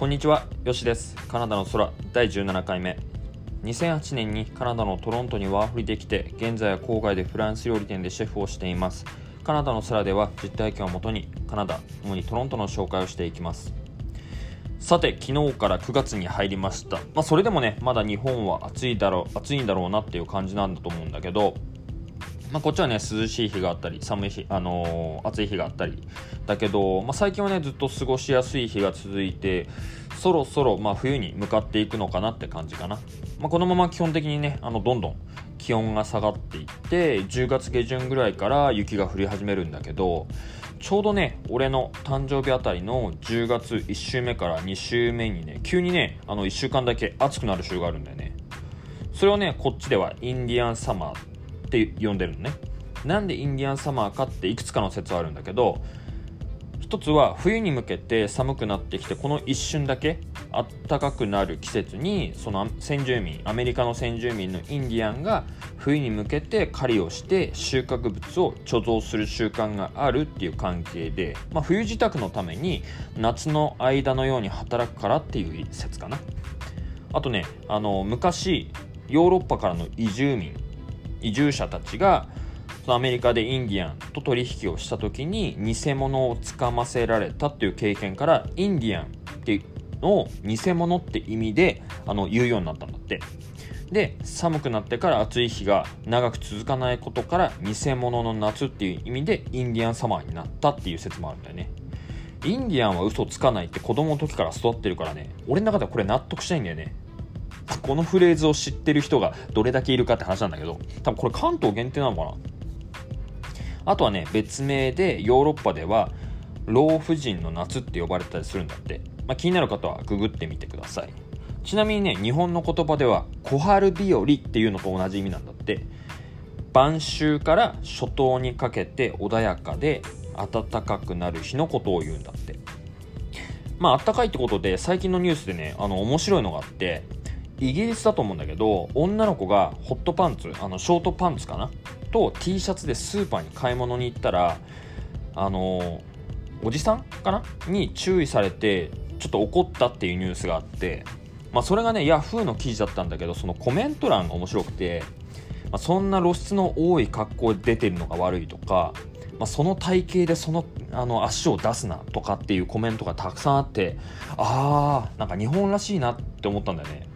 こんにちは、よしです。カナダの空第17回目。2008年にカナダのトロントにワーホリできて、現在は郊外でフランス料理店でシェフをしています。カナダの空では実体験をもとにカナダ、主にトロントの紹介をしていきます。さて、昨日から9月に入りました。まあ、それでもね、まだ日本は暑いだろう、暑いんだろうなっていう感じなんだと思うんだけど、まあ、こっちはね涼しい日があったり寒い日、あのー、暑い日があったり。だけど、まあ、最近はねずっと過ごしやすい日が続いてそろそろまあ冬に向かっていくのかなって感じかな、まあ、このまま基本的にねあのどんどん気温が下がっていって10月下旬ぐらいから雪が降り始めるんだけどちょうどね俺の誕生日あたりの10月1週目から2週目にね急にねあの1週間だけ暑くなる週があるんだよね。それをねこっちではインディアンサマーっって呼んでるのね。なんでインディアンサマーかっていくつかの説はあるんだけど一つは冬に向けて寒くなってきてこの一瞬だけあったかくなる季節にその先住民アメリカの先住民のインディアンが冬に向けて狩りをして収穫物を貯蔵する習慣があるっていう関係で、まあ、冬支度のために夏の間のように働くからっていう説かな。あとねあの昔ヨーロッパからの移住民移住者たちがアメリカでインディアンと取引をした時に偽物をつかませられたっていう経験からインディアンっていうのを偽物って意味であの言うようになったんだって。で寒くなってから暑い日が長く続かないことから偽物の夏っていう意味でインディアンサマーになったっていう説もあるんだよね。インディアンは嘘つかないって子供の時から育ってるからね。俺の中ではこれ納得したいんだよね。このフレーズを知ってる人がどれだけいるかって話なんだけど多分これ関東限定なのかな？あとはね別名でヨーロッパでは老婦人の夏って呼ばれたりするんだって、まあ、気になる方はググってみてください。ちなみにね日本の言葉では小春日和っていうのと同じ意味なんだって。晩秋から初冬にかけて穏やかで暖かくなる日のことを言うんだって。まあ暖かいってことで最近のニュースでねあの面白いのがあってイギリスだと思うんだけど女の子がホットパンツあのショートパンツかな？と T シャツでスーパーに買い物に行ったらあのおじさんかな？に注意されてちょっと怒ったっていうニュースがあって、まあ、それがねヤフーの記事だったんだけどそのコメント欄が面白くて、まあ、そんな露出の多い格好で出てるのが悪いとか、まあ、その体型でそのあの足を出すなとかっていうコメントがたくさんあってあーなんか日本らしいなって思ったんだよね。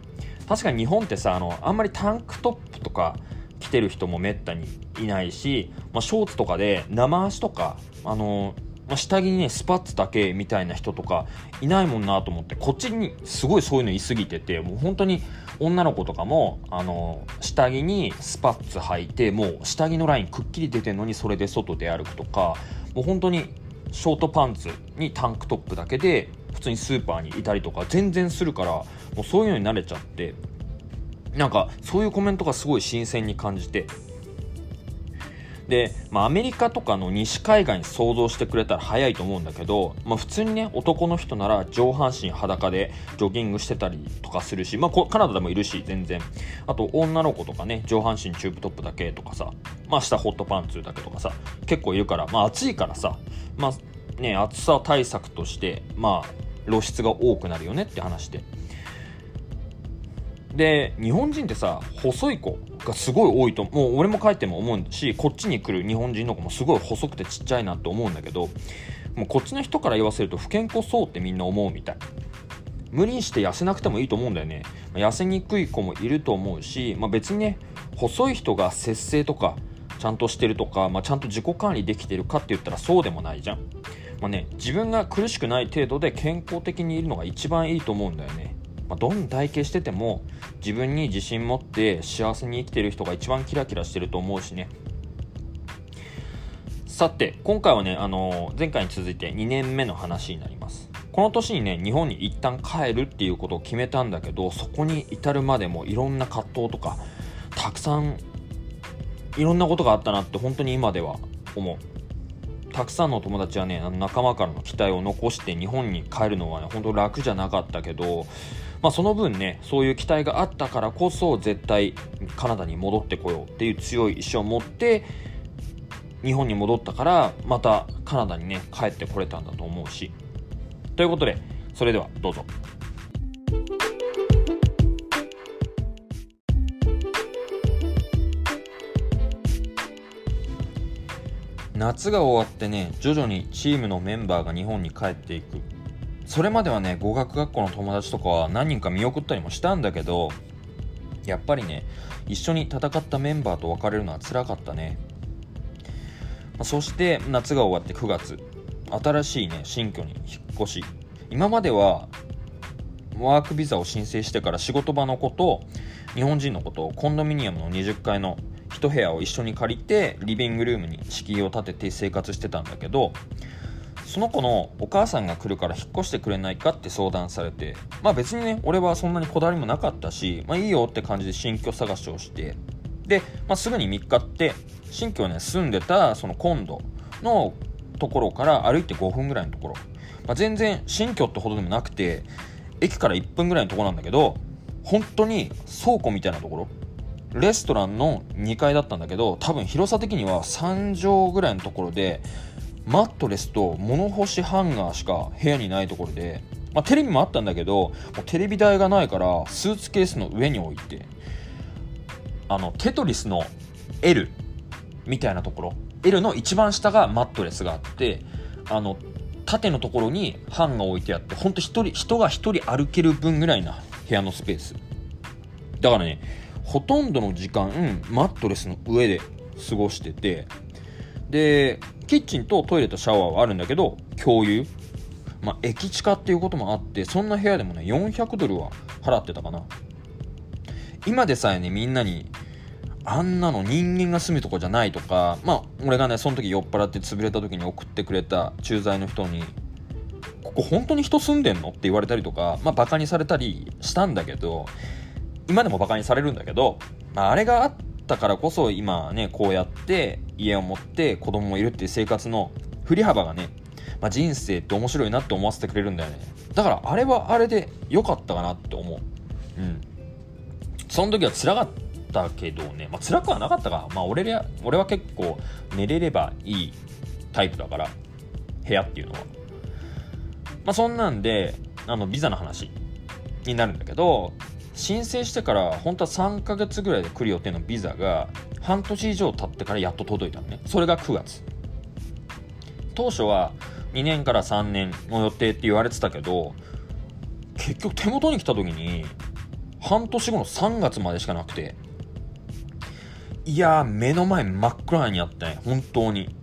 確かに日本ってさあのあんまりタンクトップとか着てる人もめったにいないし、まあ、ショーツとかで生足とかあのま、下着にねスパッツだけみたいな人とかいないもんなと思ってこっちにすごいそういうのいすぎててもう本当に女の子とかもあの下着にスパッツ履いてもう下着のラインくっきり出てるのにそれで外で歩くとかもう本当にショートパンツにタンクトップだけで普通にスーパーにいたりとか全然するからもうそういうのに慣れちゃってなんかそういうコメントがすごい新鮮に感じて。で、まあ、アメリカとかの西海岸に想像してくれたら早いと思うんだけど、まあ、普通にね男の人なら上半身裸でジョギングしてたりとかするし、まあ、カナダでもいるし全然。あと女の子とかね上半身チューブトップだけとかさ、まあ、下ホットパンツだけとかさ結構いるから、まあ、暑いからさ、まあね、暑さ対策としてまあ露出が多くなるよねって話で。で日本人ってさ細い子がすごい多いともう俺も帰っても思うしこっちに来る日本人の子もすごい細くてちっちゃいなって思うんだけどもうこっちの人から言わせると不健康そうってみんな思うみたい。無理して痩せなくてもいいと思うんだよね。痩せにくい子もいると思うし、まあ、別にね細い人が節制とかちゃんとしてるとか、まあ、ちゃんと自己管理できてるかって言ったらそうでもないじゃん、まあね、自分が苦しくない程度で健康的にいるのが一番いいと思うんだよね。まあ、どんな体型してても自分に自信持って幸せに生きてる人が一番キラキラしてると思うしね。さて今回はね、あのー、前回に続いて2年目の話になります。この年にね日本に一旦帰るっていうことを決めたんだけどそこに至るまでもいろんな葛藤とかたくさんいろんなことがあったなって本当に今では思う。たくさんの友達はね仲間からの期待を残して日本に帰るのはね本当楽じゃなかったけどまあ、その分ねそういう期待があったからこそ絶対カナダに戻ってこようっていう強い意志を持って日本に戻ったからまたカナダにね帰ってこれたんだと思うしということでそれではどうぞ。夏が終わってね徐々にチームのメンバーが日本に帰っていく。それまではね語学学校の友達とかは何人か見送ったりもしたんだけどやっぱりね一緒に戦ったメンバーと別れるのは辛かったね。そして夏が終わって9月。新しいね新居に引っ越し。今まではワークビザを申請してから仕事場の子と日本人の子とコンドミニアムの20階の1部屋を一緒に借りてリビングルームに敷居を立てて生活してたんだけどその子のお母さんが来るから引っ越してくれないかって相談されてまあ別にね俺はそんなにこだわりもなかったしまあいいよって感じで新居探しをしてで、まあ、すぐに3日って新居をね住んでたそのコンドのところから歩いて5分ぐらいのところ、まあ、全然新居ってほどでもなくて駅から1分ぐらいのところなんだけど本当に倉庫みたいなところ。レストランの2階だったんだけど多分広さ的には3畳ぐらいのところでマットレスと物干しハンガーしか部屋にないところで、まあ、テレビもあったんだけどテレビ台がないからスーツケースの上に置いてあのテトリスの L みたいなところ。L の一番下がマットレスがあってあの縦のところにハンガー置いてあってほんと人人が1人歩ける分ぐらいな部屋のスペース。だからねほとんどの時間マットレスの上で過ごしててでキッチンとトイレとシャワーはあるんだけど共有。まあ駅地下っていうこともあってそんな部屋でもね400ドルは払ってたかな。今でさえねみんなにあんなの人間が住むとこじゃないとかまあ俺がねその時酔っ払って潰れた時に送ってくれた駐在の人にここ本当に人住んでんの？って言われたりとかまあバカにされたりしたんだけど今でもバカにされるんだけど、まあ、あれがあったからこそ今ねこうやって家を持って子供もいるっていう生活の振り幅がね、まあ、人生って面白いなって思わせてくれるんだよねだからあれはあれで良かったかなって思ううんその時は辛かったけどね、まあ、辛くはなかったか。まあ俺は、俺は結構寝れればいいタイプだから、部屋っていうのは。まあそんなんで、あの、ビザの話になるんだけど、申請してから本当は3ヶ月ぐらいで来る予定のビザが半年以上経ってからやっと届いたのね。それが9月。当初は2年から3年の予定って言われてたけど、結局手元に来た時に半年後の3月までしかなくて、いや目の前真っ暗にあったね、本当に。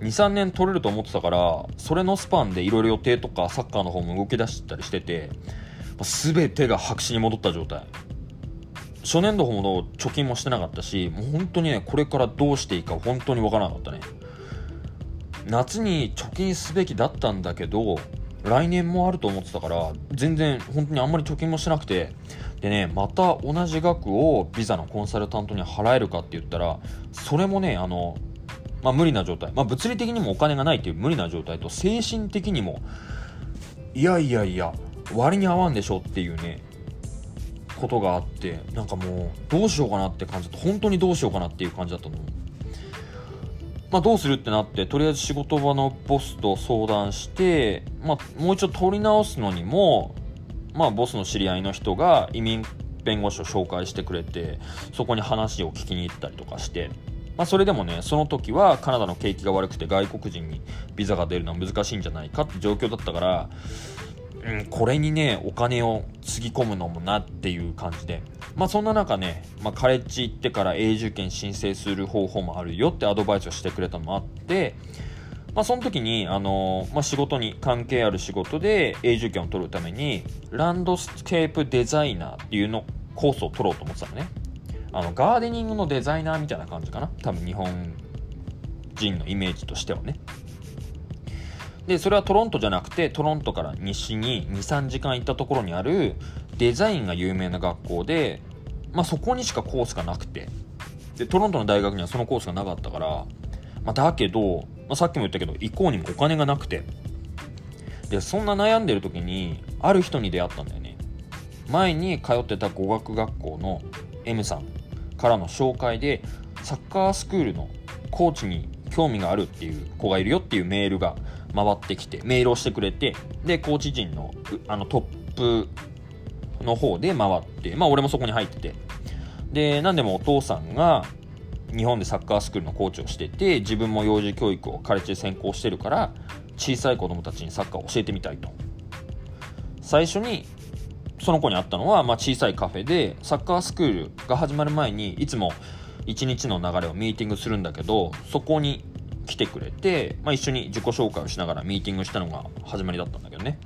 2、3年取れると思ってたから、それのスパンでいろいろ予定とかサッカーの方も動き出したりしてて、全てが白紙に戻った状態。初年度ほど貯金もしてなかったし、もう本当にね、これからどうしていいか本当にわからなかったね。夏に貯金すべきだったんだけど、来年もあると思ってたから全然本当にあんまり貯金もしてなくてでねまた同じ額をビザのコンサルタントに払えるかって言ったらそれもねあの、まあ、無理な状態、まあ、物理的にもお金がないっていう無理な状態と精神的にもいやいやいや割に合わんでしょっていうねことがあってなんかもうどうしようかなって感じだった。本当にどうしようかなっていう感じだったの。まあ、どうするってなってとりあえず仕事場のボスと相談して、まあ、もう一度取り直すのにも、まあ、ボスの知り合いの人が移民弁護士を紹介してくれてそこに話を聞きに行ったりとかして、まあ、それでもねその時はカナダの景気が悪くて外国人にビザが出るのは難しいんじゃないかって状況だったからうん、これにね、お金をつぎ込むのもなっていう感じで。まあそんな中ね、まあカレッジ行ってから永住権申請する方法もあるよってアドバイスをしてくれたのもあって、まあその時に、あのー、まあ仕事に関係ある仕事で永住権を取るために、ランドスケープデザイナーっていうのコースを取ろうと思ってたのね。あの、ガーデニングのデザイナーみたいな感じかな。多分日本人のイメージとしてはね。でそれはトロントじゃなくてトロントから西に23時間行ったところにあるデザインが有名な学校で、まあ、そこにしかコースがなくて。でトロントの大学にはそのコースがなかったから、まあ、だけど、まあ、さっきも言ったけど行こうにもお金がなくて。でそんな悩んでる時にある人に出会ったんだよね。前に通ってた語学学校の M さんからの紹介でサッカースクールのコーチに興味があるっていう子がいるよっていうメールが回ってきて、メールをしてくれて、で、コーチ陣のあのトップの方で回って、まあ俺もそこに入ってて、で、なんでもお父さんが日本でサッカースクールのコーチをしてて自分も幼児教育をカレッジで専攻してるから小さい子供たちにサッカーを教えてみたいと。最初にその子に会ったのは、まあ、小さいカフェでサッカースクールが始まる前にいつも一日の流れをミーティングするんだけどそこに来てくれて、まあ、一緒に自己紹介をしながらミーティングしたのが始まりだったんだけどね。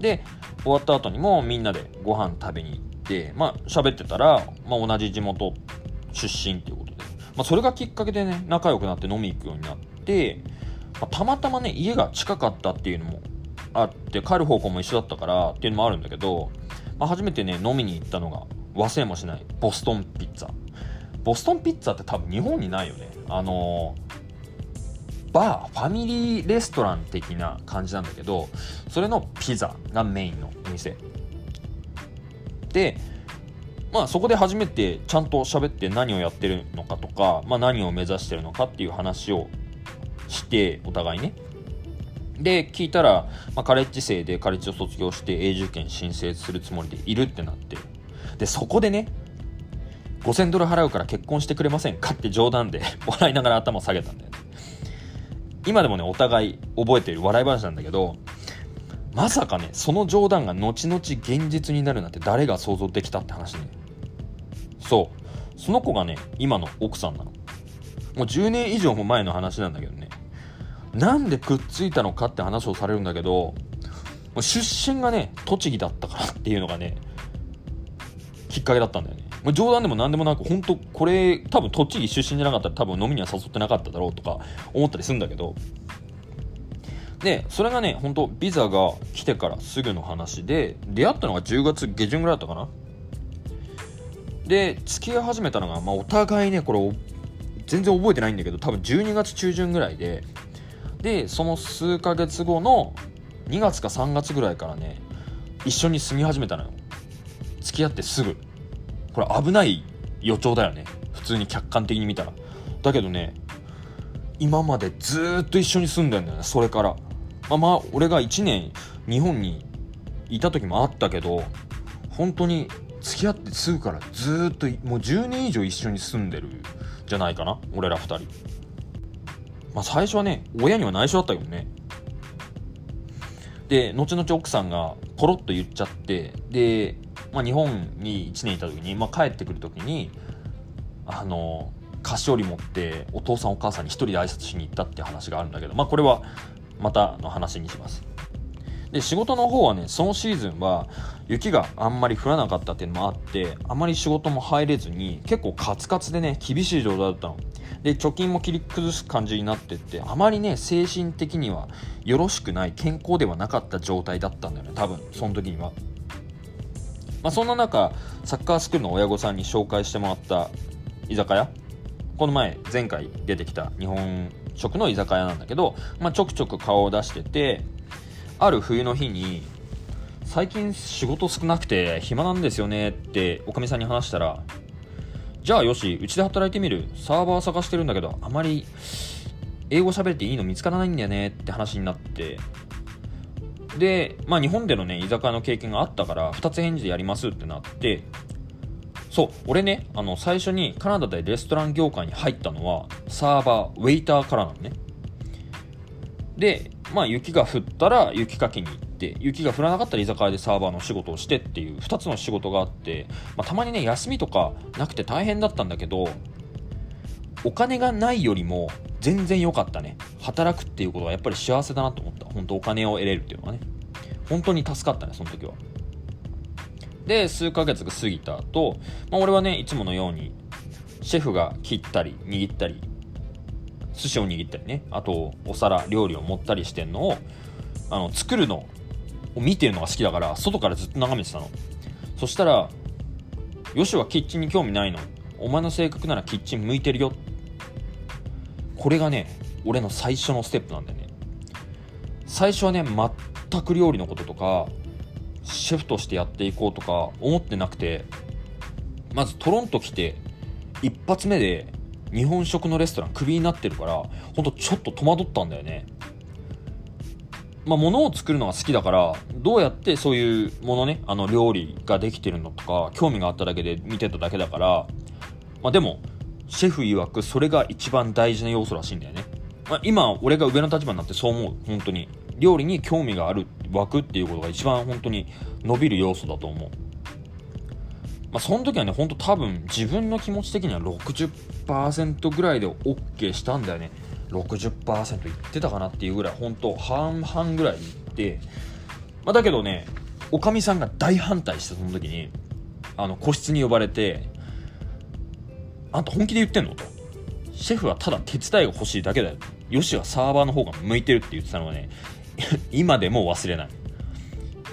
で終わった後にもみんなでご飯食べに行ってまあ喋ってたら、まあ、同じ地元出身っていうことで、まあ、それがきっかけでね仲良くなって飲み行くようになって、まあ、たまたまね家が近かったっていうのもあって帰る方向も一緒だったからっていうのもあるんだけど、まあ、初めてね飲みに行ったのが忘れもしないボストンピッツァ。ボストンピッツァって多分日本にないよね。あのー、バーファミリーレストラン的な感じなんだけどそれのピザがメインのお店。でまあそこで初めてちゃんと喋って何をやってるのかとか、まあ、何を目指してるのかっていう話をしてお互いね。で聞いたら、まあ、カレッジ生でカレッジを卒業して永住権申請するつもりでいるってなって。でそこでね5000ドル払うから結婚してくれませんかって冗談で笑いながら頭下げたんだよね。今でもねお互い覚えている笑い話なんだけどまさかねその冗談が後々現実になるなんて誰が想像できたって話ね。そう。その子がね今の奥さんなの。もう10年以上も前の話なんだけどね。なんでくっついたのかって話をされるんだけど出身がね栃木だったからっていうのがねきっかけだったんだよね。冗談でも何でもなく本当これ多分栃木出身じゃなかったら多分飲みには誘ってなかっただろうとか思ったりするんだけど。でそれがね本当ビザが来てからすぐの話で出会ったのが10月下旬ぐらいだったかな。で付き合い始めたのが、まあ、お互いねこれ全然覚えてないんだけど多分12月中旬ぐらいで。でその数ヶ月後の2月か3月ぐらいからね一緒に住み始めたのよ。付き合ってすぐ。これ危ない予兆だよね。普通に客観的に見たら。だけどね今までずっと一緒に住んでんだよね。それから。まあまあ俺が1年日本にいた時もあったけど本当に付き合ってすぐからずっともう10年以上一緒に住んでるじゃないかな。俺ら2人。まあ最初はね親には内緒だったけどね。で後々奥さんがポロッと言っちゃってで、まあ、日本に1年いた時に、まあ、帰ってくる時にあの菓子折り持ってお父さんお母さんに1人で挨拶しに行ったって話があるんだけど、まあ、これはまたの話にします。で仕事の方はねそのシーズンは雪があんまり降らなかったっていうのもあってあまり仕事も入れずに結構カツカツでね厳しい状態だったの。で貯金も切り崩す感じになってってあまりね精神的にはよろしくない健康ではなかった状態だったんだよね多分その時には。まあ、そんな中サッカースクールの親御さんに紹介してもらった居酒屋。この前前回出てきた日本食の居酒屋なんだけど、まあ、ちょくちょく顔を出しててある冬の日に最近仕事少なくて暇なんですよねっておかみさんに話したらじゃあよしうちで働いてみる。サーバー探してるんだけどあまり英語喋っていいの見つからないんだよねって話になってで、まあ、日本でのね居酒屋の経験があったから2つ返事でやりますってなってそう俺ねあの最初にカナダでレストラン業界に入ったのはサーバーウェイターからなのね。でまあ雪が降ったら雪かきに行って雪が降らなかったら居酒屋でサーバーの仕事をしてっていう2つの仕事があって、まあ、たまにね休みとかなくて大変だったんだけどお金がないよりも全然良かったね。働くっていうことはやっぱり幸せだなと思った。本当お金を得れるっていうのはね。本当に助かったねその時は。で数ヶ月が過ぎた後、まあ、俺はねいつものようにシェフが切ったり握ったり寿司を握ったりね。あとお皿料理を持ったりしてんのをあの作るのを見てるのが好きだから外からずっと眺めてたの。そしたら「よしはキッチンに興味ないの。お前の性格ならキッチン向いてるよ」これがね俺の最初のステップなんだよね。最初はね全く料理のこととかシェフとしてやっていこうとか思ってなくてまずトロント来て一発目で日本食のレストランクビになってるからほんとちょっと戸惑ったんだよね。まあ、物を作るのが好きだからどうやってそういうものねあの料理ができてるのとか興味があっただけで見てただけだから、まあ、でもシェフ曰くそれが一番大事な要素らしいんだよね、まあ、今俺が上の立場になってそう思う。本当に。料理に興味がある湧くっていうことが一番本当に伸びる要素だと思う。まあ、その時はね、ほんと多分自分の気持ち的には60%ぐらいで OK したんだよね。60%いってたかなっていうぐらい、本当半々ぐらいいって、まあ、だけどね、おかみさんが大反対して、その時に、あの、個室に呼ばれて、あんた本気で言ってんの？と。シェフはただ手伝いが欲しいだけだよ。よしはサーバーの方が向いてるって言ってたのがね、今でも忘れない。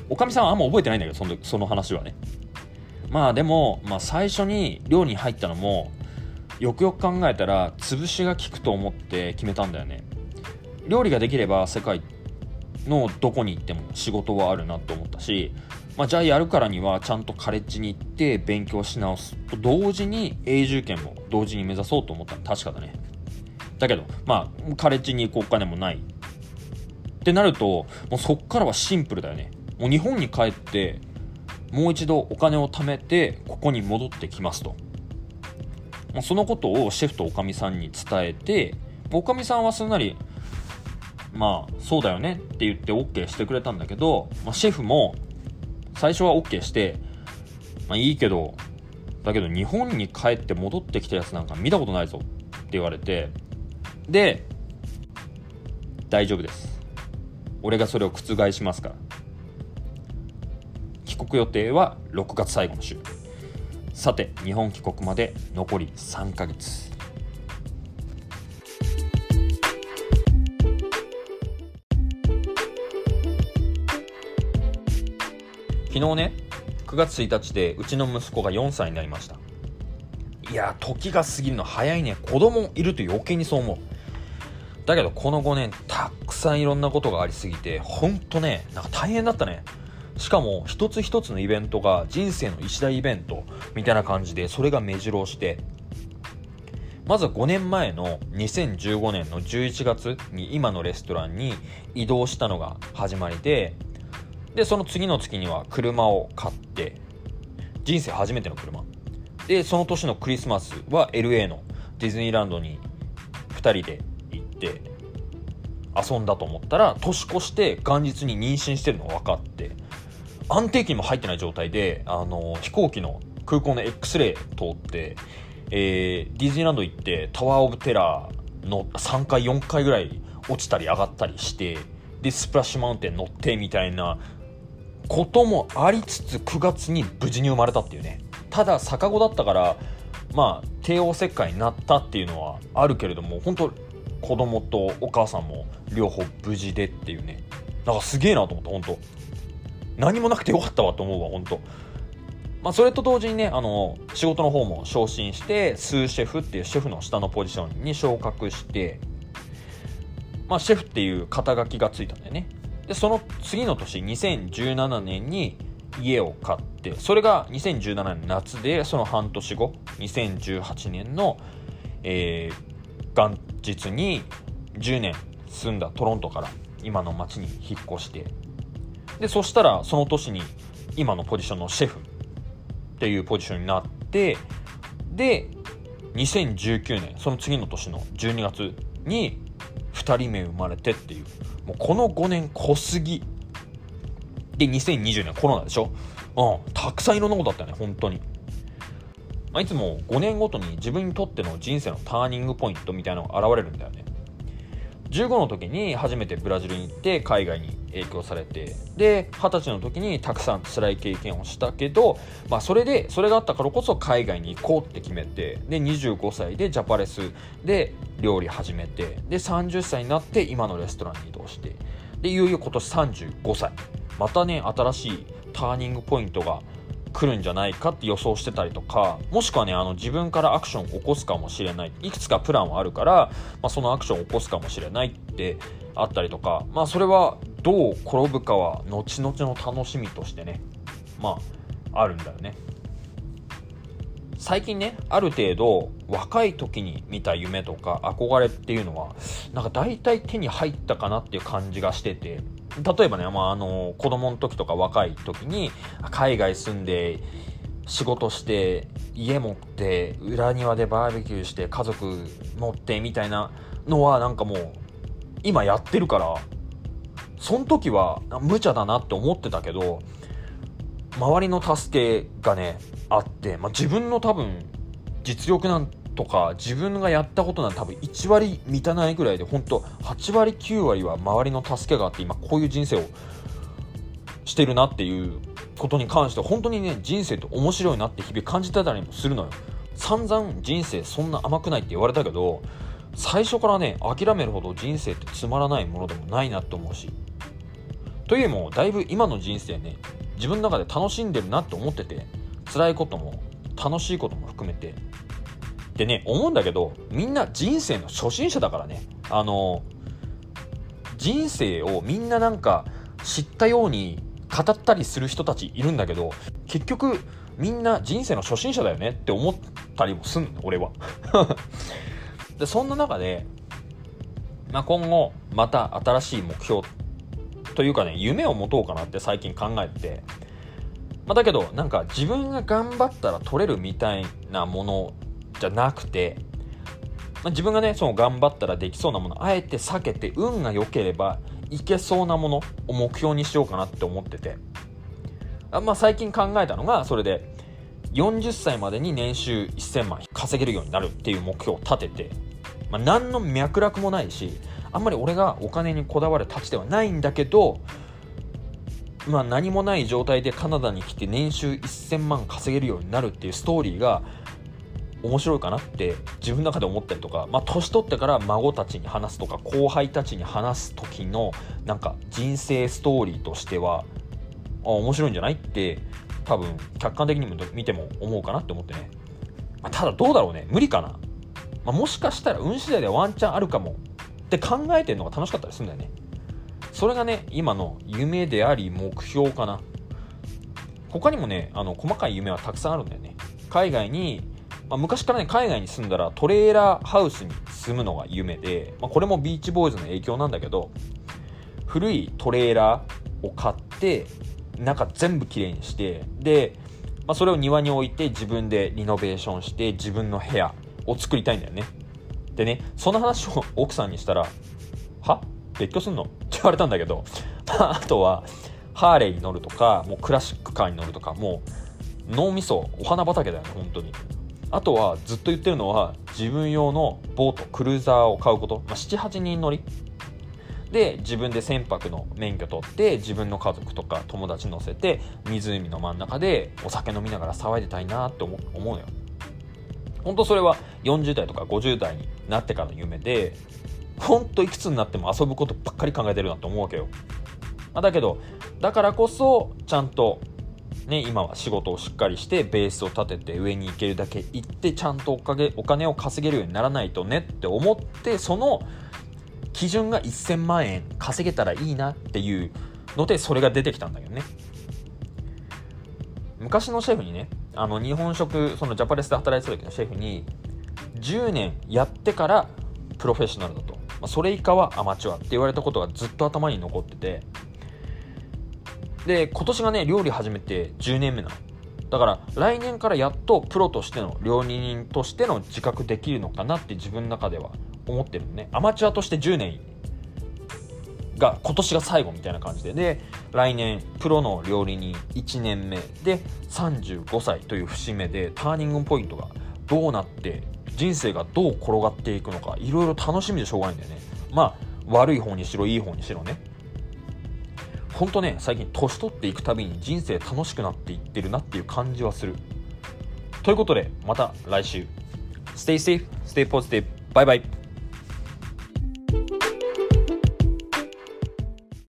おかみさんはあんま覚えてないんだけど、そのその話はね。まあでも、まあ、最初に寮に入ったのもよくよく考えたら潰しが効くと思って決めたんだよね料理ができれば世界のどこに行っても仕事はあるなと思ったし、まあ、じゃあやるからにはちゃんとカレッジに行って勉強し直すと同時に永住権も同時に目指そうと思ったの。確かだね。だけどまあカレッジに行くお金もないってなるともうそっからはシンプルだよね。もう日本に帰ってもう一度お金を貯めてここに戻ってきますと。そのことをシェフとおかみさんに伝えておかみさんはすんなりまあそうだよねって言って OK してくれたんだけど、まあ、シェフも最初は OK してまあいいけどだけど日本に帰って戻ってきたやつなんか見たことないぞって言われてで大丈夫です。俺がそれを覆しますから。帰国予定は6月最後の週。さて日本帰国まで残り3ヶ月。昨日ね9月1日でうちの息子が4歳になりました。いや時が過ぎるの早いね。子供いると余計にそう思う。だけどこの5年たくさんいろんなことがありすぎてほんとねなんか大変だったね。しかも一つ一つのイベントが人生の一大イベントみたいな感じでそれが目白押してまずは5年前の2015年の11月に今のレストランに移動したのが始まりででその次の月には車を買って人生初めての車。でその年のクリスマスは LA のディズニーランドに2人で行って遊んだと思ったら年越して元日に妊娠してるのが分かって安定期も入ってない状態で、あの、飛行機の空港の X レイ通って、えー、ディズニーランド行ってタワーオブテラーの3回4回ぐらい落ちたり上がったりしてでスプラッシュマウンテン乗ってみたいなこともありつつ9月に無事に生まれたっていうね。ただ逆子だったからまあ帝王切開になったっていうのはあるけれども本当子供とお母さんも両方無事でっていうね。なんかすげえなと思った本当。何もなくてよかったわと思うわ本当。まあ、それと同時にねあの仕事の方も昇進してスーシェフっていうシェフの下のポジションに昇格して、まあ、シェフっていう肩書きがついたんだよね。でその次の年2017年に家を買ってそれが2017年夏でその半年後2018年の、えー、元日に10年住んだトロントから今の町に引っ越してでそしたらその年に今のポジションのシェフっていうポジションになってで2019年その次の年の12月に2人目生まれてっていうもうこの5年濃すぎ。で2020年コロナでしょ？うん。たくさんいろんなことあったよね本当に。まあ、いつも5年ごとに自分にとっての人生のターニングポイントみたいなのが現れるんだよね。15の時に初めてブラジルに行って海外に影響されてで二十歳の時にたくさん辛い経験をしたけど、まあ、それでそれがあったからこそ海外に行こうって決めてで25歳でジャパレスで料理始めてで30歳になって今のレストランに移動してでいよいよ今年35歳。またね新しいターニングポイントが来るんじゃないかって予想してたりとかもしくはねあの自分からアクションを起こすかもしれない。いくつかプランはあるから、まあ、そのアクションを起こすかもしれないってあったりとかまあそれはどう転ぶかは後々の楽しみとしてねまああるんだよね。最近ねある程度若い時に見た夢とか憧れっていうのはなんか大体手に入ったかなっていう感じがしてて例えばね、まあ、あの子供の時とか若い時に海外住んで仕事して家持って裏庭でバーベキューして家族持ってみたいなのはなんかもう今やってるからその時は無茶だなって思ってたけど周りの助けがねあって、まあ、自分の多分実力なんてとか自分がやったことなんて多分1割満たないぐらいで本当8割9割は周りの助けがあって今こういう人生をしてるなっていうことに関して本当にね人生って面白いなって日々感じてたりもするのよ。散々人生そんな甘くないって言われたけど最初からね諦めるほど人生ってつまらないものでもないなって思うし。というよりもだいぶ今の人生ね自分の中で楽しんでるなって思ってて辛いことも楽しいことも含めてでね思うんだけどみんな人生の初心者だからね。あの人生をみんななんか知ったように語ったりする人たちいるんだけど結局みんな人生の初心者だよねって思ったりもすんの俺は。でそんな中で、まあ、今後また新しい目標というかね夢を持とうかなって最近考えて、まあ、だけどなんか自分が頑張ったら取れるみたいなものじゃなくて、まあ、自分がねその頑張ったらできそうなものあえて避けて運が良ければいけそうなものを目標にしようかなって思ってて。あ、まあ、最近考えたのがそれで40歳までに年収1000万稼げるようになるっていう目標を立てて、まあ、何の脈絡もないしあんまり俺がお金にこだわるたちではないんだけど、まあ、何もない状態でカナダに来て年収1000万稼げるようになるっていうストーリーが面白いかなって自分の中で思ったりとか、まあ、年取ってから孫たちに話すとか後輩たちに話す時のなんか人生ストーリーとしてはあ面白いんじゃないって多分客観的にも見ても思うかなって思ってね、まあ、ただどうだろうね。無理かな、まあ、もしかしたら運次第でワンチャンあるかもって考えてるのが楽しかったりするんだよね。それがね今の夢であり目標かな。他にもねあの細かい夢はたくさんあるんだよね。海外に、まあ、昔からね海外に住んだらトレーラーハウスに住むのが夢で、まあ、これもビーチボーイズの影響なんだけど古いトレーラーを買って中全部きれいにしてで、まあ、それを庭に置いて自分でリノベーションして自分の部屋を作りたいんだよね。でねその話を奥さんにしたら「は？別居すんの?」って言われたんだけどま あとはハーレーに乗るとかもうクラシックカーに乗るとかもう脳みそお花畑だよね本当に。あとはずっと言ってるのは自分用のボートクルーザーを買うこと、まあ、78人乗り。で自分で船舶の免許取って自分の家族とか友達乗せて湖の真ん中でお酒飲みながら騒いでたいなって思うのよ。本当それは40代とか50代になってからの夢で本当いくつになっても遊ぶことばっかり考えてるなと思うわけよ、だけどだからこそちゃんとね、今は仕事をしっかりしてベースを立てて上に行けるだけ行ってちゃんとおかげお金を稼げるようにならないとねって思ってその基準が1000万円稼げたらいいなっていうのでそれが出てきたんだよね。昔のシェフにねあの日本食そのジャパレスで働いてた時のシェフに10年やってからプロフェッショナルだと、まあ、それ以下はアマチュアって言われたことがずっと頭に残っててで今年がね料理始めて10年目なの。だから来年からやっとプロとしての料理人としての自覚できるのかなって自分の中では思ってるのね。アマチュアとして10年が今年が最後みたいな感じで。で来年プロの料理人1年目。で35歳という節目でターニングポイントがどうなって人生がどう転がっていくのかいろいろ楽しみでしょうがないんだよね。まあ悪い方にしろいい方にしろね。ほんとね最近年取っていくたびに人生楽しくなっていってるなっていう感じはする。ということでまた来週。Stay safe, stay positive, bye bye.